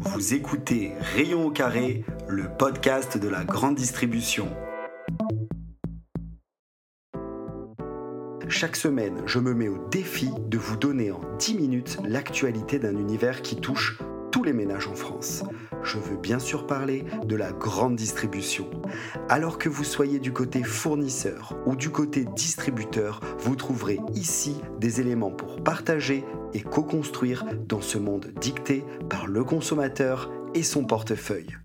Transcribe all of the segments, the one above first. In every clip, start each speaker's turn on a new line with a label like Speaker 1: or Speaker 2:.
Speaker 1: Vous écoutez Rayon au carré, le podcast de la grande distribution. Chaque semaine, je me mets au défi de vous donner en 10 minutes l'actualité d'un univers qui touche tous les ménages en France. Je veux bien sûr parler de la grande distribution. Alors que vous soyez du côté fournisseur ou du côté distributeur, vous trouverez ici des éléments pour partager et co-construire dans ce monde dicté par le consommateur et son portefeuille.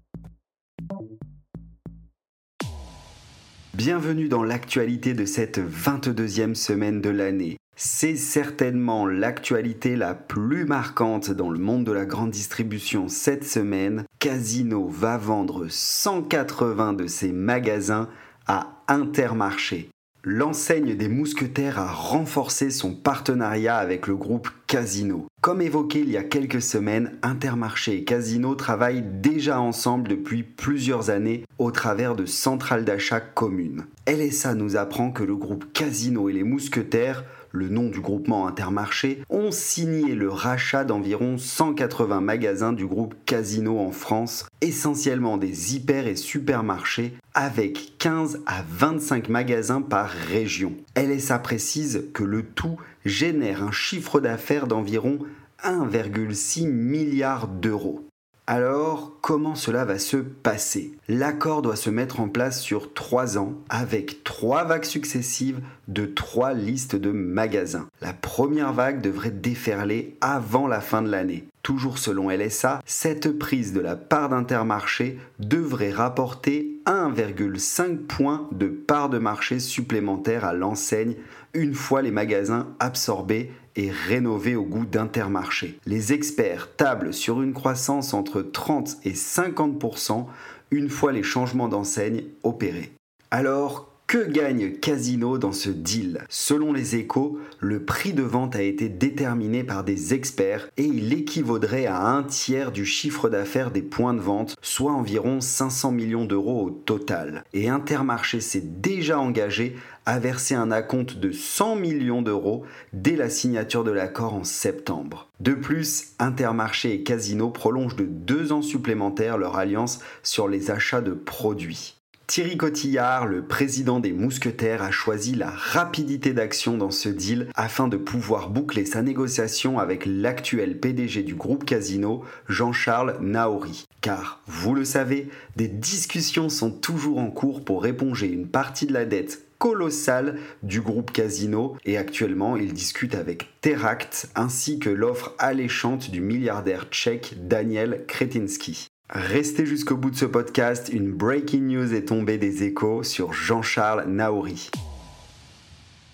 Speaker 1: Bienvenue dans l'actualité de cette 22e semaine de l'année. C'est certainement l'actualité la plus marquante dans le monde de la grande distribution cette semaine. Casino va vendre 180 de ses magasins à Intermarché. L'enseigne des mousquetaires a renforcé son partenariat avec le groupe Casino. Comme évoqué il y a quelques semaines, Intermarché et Casino travaillent déjà ensemble depuis plusieurs années au travers de centrales d'achat communes. LSA nous apprend que le groupe Casino et les mousquetaires le nom du groupement Intermarché, ont signé le rachat d'environ 180 magasins du groupe Casino en France, essentiellement des hyper et supermarchés, avec 15 à 25 magasins par région. LSA précise que le tout génère un chiffre d'affaires d'environ 1,6 milliard d'euros. Alors, comment cela va se passer? L'accord doit se mettre en place sur trois ans avec trois vagues successives de trois listes de magasins. La première vague devrait déferler avant la fin de l'année. Toujours selon LSA, cette prise de la part d'Intermarché devrait rapporter 1,5 points de part de marché supplémentaire à l'enseigne une fois les magasins absorbés et rénovés au goût d'Intermarché. Les experts tablent sur une croissance entre 30 et 50% une fois les changements d'enseigne opérés. Alors, que gagne Casino dans ce deal Selon les échos, le prix de vente a été déterminé par des experts et il équivaudrait à un tiers du chiffre d'affaires des points de vente, soit environ 500 millions d'euros au total. Et Intermarché s'est déjà engagé à verser un acompte de 100 millions d'euros dès la signature de l'accord en septembre. De plus, Intermarché et Casino prolongent de deux ans supplémentaires leur alliance sur les achats de produits. Thierry Cotillard, le président des Mousquetaires, a choisi la rapidité d'action dans ce deal afin de pouvoir boucler sa négociation avec l'actuel PDG du groupe Casino, Jean-Charles Naori. Car, vous le savez, des discussions sont toujours en cours pour éponger une partie de la dette colossale du groupe Casino et actuellement il discute avec Teract ainsi que l'offre alléchante du milliardaire tchèque Daniel Kretinsky. Restez jusqu'au bout de ce podcast, une breaking news est tombée des échos sur Jean-Charles Naouri.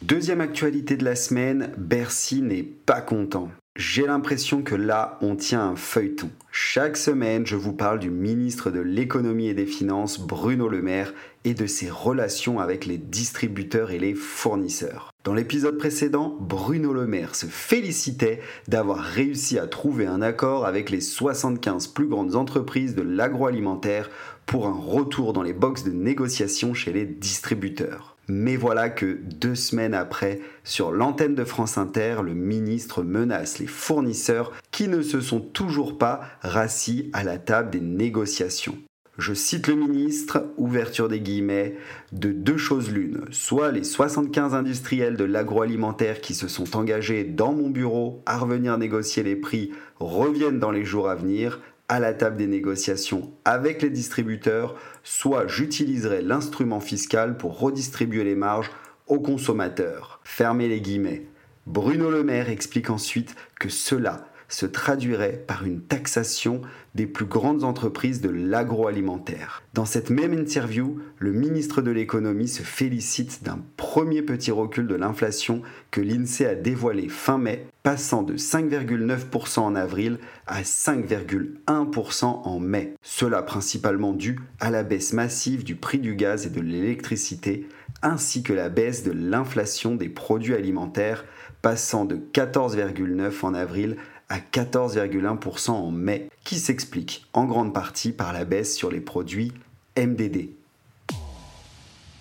Speaker 1: Deuxième actualité de la semaine, Bercy n'est pas content. J'ai l'impression que là, on tient un feuilleton. Chaque semaine, je vous parle du ministre de l'économie et des finances, Bruno Le Maire, et de ses relations avec les distributeurs et les fournisseurs. Dans l'épisode précédent, Bruno Le Maire se félicitait d'avoir réussi à trouver un accord avec les 75 plus grandes entreprises de l'agroalimentaire pour un retour dans les boxes de négociation chez les distributeurs. Mais voilà que deux semaines après, sur l'antenne de France Inter, le ministre menace les fournisseurs qui ne se sont toujours pas rassis à la table des négociations. Je cite le ministre, ouverture des guillemets, de deux choses l'une. Soit les 75 industriels de l'agroalimentaire qui se sont engagés dans mon bureau à revenir négocier les prix reviennent dans les jours à venir, à la table des négociations avec les distributeurs, soit j'utiliserai l'instrument fiscal pour redistribuer les marges aux consommateurs. Fermez les guillemets. Bruno Le Maire explique ensuite que cela se traduirait par une taxation des plus grandes entreprises de l'agroalimentaire. Dans cette même interview, le ministre de l'économie se félicite d'un premier petit recul de l'inflation que l'INSEE a dévoilé fin mai, passant de 5,9% en avril à 5,1% en mai. Cela principalement dû à la baisse massive du prix du gaz et de l'électricité, ainsi que la baisse de l'inflation des produits alimentaires, passant de 14,9% en avril 14,1% en mai, qui s'explique en grande partie par la baisse sur les produits MDD.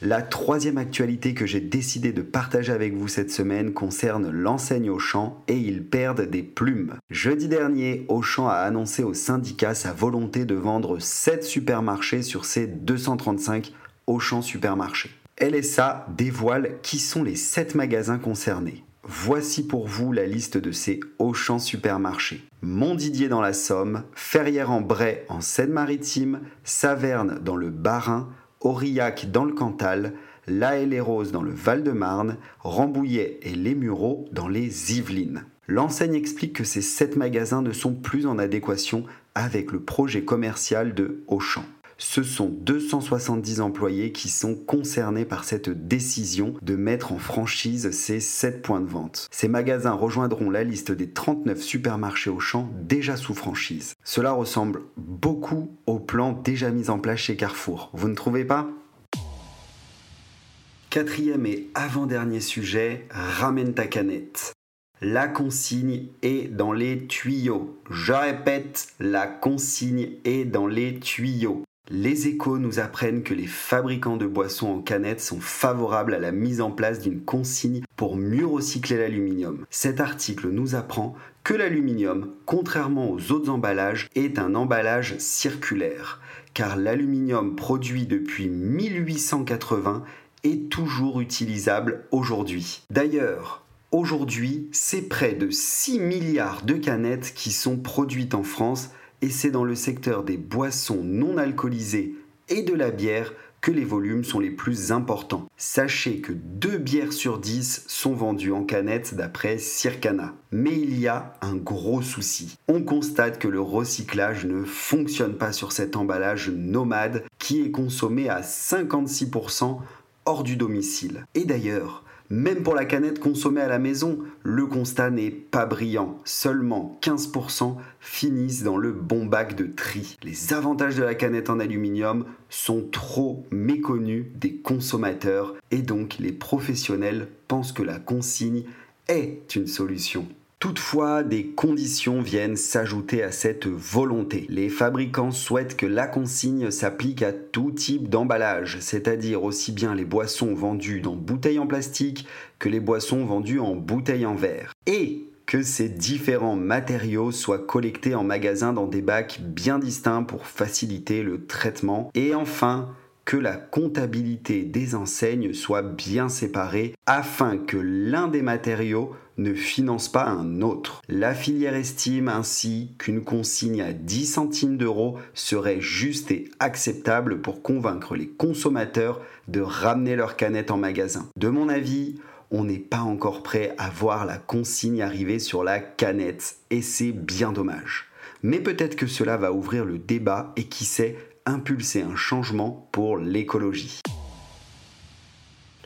Speaker 1: La troisième actualité que j'ai décidé de partager avec vous cette semaine concerne l'enseigne Auchan et ils perdent des plumes. Jeudi dernier, Auchan a annoncé au syndicat sa volonté de vendre 7 supermarchés sur ses 235 Auchan supermarchés. LSA dévoile qui sont les 7 magasins concernés. Voici pour vous la liste de ces Auchan supermarchés. Montdidier dans la Somme, Ferrières en Bray en Seine-Maritime, Saverne dans le Bas-Rhin, Aurillac dans le Cantal, La et les Roses dans le Val-de-Marne, Rambouillet et Les Mureaux dans les Yvelines. L'enseigne explique que ces 7 magasins ne sont plus en adéquation avec le projet commercial de Auchan ce sont 270 employés qui sont concernés par cette décision de mettre en franchise ces 7 points de vente. Ces magasins rejoindront la liste des 39 supermarchés au champ déjà sous franchise. Cela ressemble beaucoup au plan déjà mis en place chez Carrefour. Vous ne trouvez pas? Quatrième et avant-dernier sujet, ramène ta canette. La consigne est dans les tuyaux. Je répète, la consigne est dans les tuyaux. Les échos nous apprennent que les fabricants de boissons en canettes sont favorables à la mise en place d'une consigne pour mieux recycler l'aluminium. Cet article nous apprend que l'aluminium, contrairement aux autres emballages, est un emballage circulaire, car l'aluminium produit depuis 1880 est toujours utilisable aujourd'hui. D'ailleurs, aujourd'hui, c'est près de 6 milliards de canettes qui sont produites en France et c'est dans le secteur des boissons non alcoolisées et de la bière que les volumes sont les plus importants. Sachez que 2 bières sur 10 sont vendues en canette d'après Circana. Mais il y a un gros souci. On constate que le recyclage ne fonctionne pas sur cet emballage nomade qui est consommé à 56% hors du domicile. Et d'ailleurs, même pour la canette consommée à la maison, le constat n'est pas brillant. Seulement 15% finissent dans le bon bac de tri. Les avantages de la canette en aluminium sont trop méconnus des consommateurs et donc les professionnels pensent que la consigne est une solution. Toutefois, des conditions viennent s'ajouter à cette volonté. Les fabricants souhaitent que la consigne s'applique à tout type d'emballage, c'est-à-dire aussi bien les boissons vendues dans bouteilles en plastique que les boissons vendues en bouteilles en verre. Et que ces différents matériaux soient collectés en magasin dans des bacs bien distincts pour faciliter le traitement. Et enfin, que la comptabilité des enseignes soit bien séparée afin que l'un des matériaux ne finance pas un autre. La filière estime ainsi qu'une consigne à 10 centimes d'euros serait juste et acceptable pour convaincre les consommateurs de ramener leurs canettes en magasin. De mon avis, on n'est pas encore prêt à voir la consigne arriver sur la canette et c'est bien dommage. Mais peut-être que cela va ouvrir le débat et qui sait impulser un changement pour l'écologie.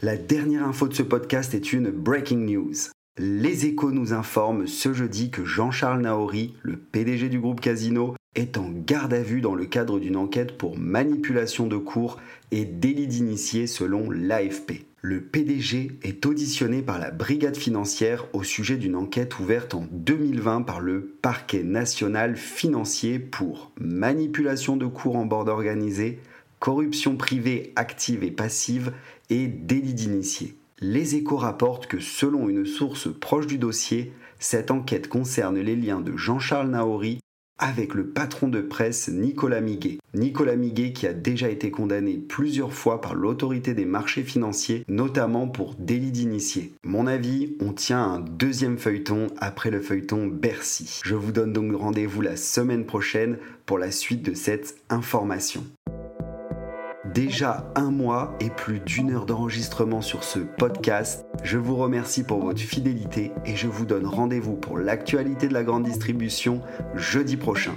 Speaker 1: La dernière info de ce podcast est une breaking news. Les échos nous informent ce jeudi que Jean-Charles Naori, le PDG du groupe Casino, est en garde à vue dans le cadre d'une enquête pour manipulation de cours et délit d'initié selon l'AFP. Le PDG est auditionné par la brigade financière au sujet d'une enquête ouverte en 2020 par le parquet national financier pour manipulation de cours en bord organisé, corruption privée active et passive et délit d'initié. Les échos rapportent que selon une source proche du dossier, cette enquête concerne les liens de Jean-Charles Naori avec le patron de presse Nicolas Miguet. Nicolas Miguet qui a déjà été condamné plusieurs fois par l'autorité des marchés financiers, notamment pour délit d'initié. Mon avis, on tient un deuxième feuilleton après le feuilleton Bercy. Je vous donne donc rendez-vous la semaine prochaine pour la suite de cette information. Déjà un mois et plus d'une heure d'enregistrement sur ce podcast. Je vous remercie pour votre fidélité et je vous donne rendez-vous pour l'actualité de la grande distribution jeudi prochain.